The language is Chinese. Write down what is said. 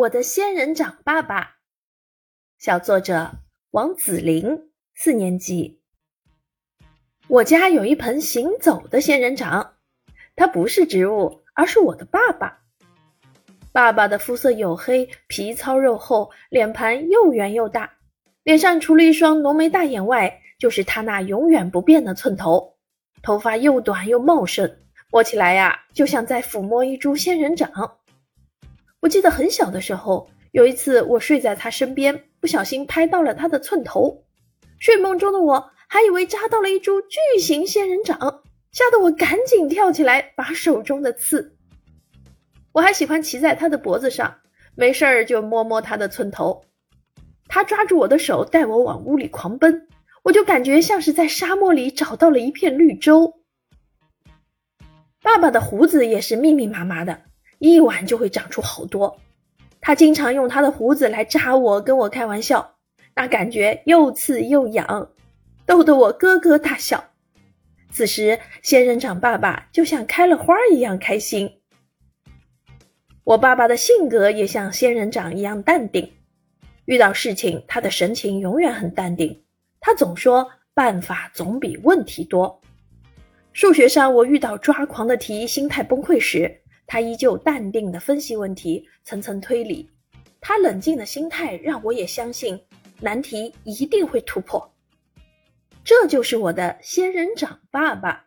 我的仙人掌爸爸，小作者王子玲，四年级。我家有一盆行走的仙人掌，它不是植物，而是我的爸爸。爸爸的肤色黝黑，皮糙肉厚，脸盘又圆又大，脸上除了一双浓眉大眼外，就是他那永远不变的寸头。头发又短又茂盛，摸起来呀，就像在抚摸一株仙人掌。我记得很小的时候，有一次我睡在他身边，不小心拍到了他的寸头。睡梦中的我还以为扎到了一株巨型仙人掌，吓得我赶紧跳起来拔手中的刺。我还喜欢骑在他的脖子上，没事儿就摸摸他的寸头。他抓住我的手带我往屋里狂奔，我就感觉像是在沙漠里找到了一片绿洲。爸爸的胡子也是密密麻麻的。一晚就会长出好多，他经常用他的胡子来扎我，跟我开玩笑，那感觉又刺又痒，逗得我咯咯大笑。此时，仙人掌爸爸就像开了花一样开心。我爸爸的性格也像仙人掌一样淡定，遇到事情他的神情永远很淡定，他总说办法总比问题多。数学上我遇到抓狂的题，心态崩溃时。他依旧淡定地分析问题，层层推理。他冷静的心态让我也相信难题一定会突破。这就是我的仙人掌爸爸。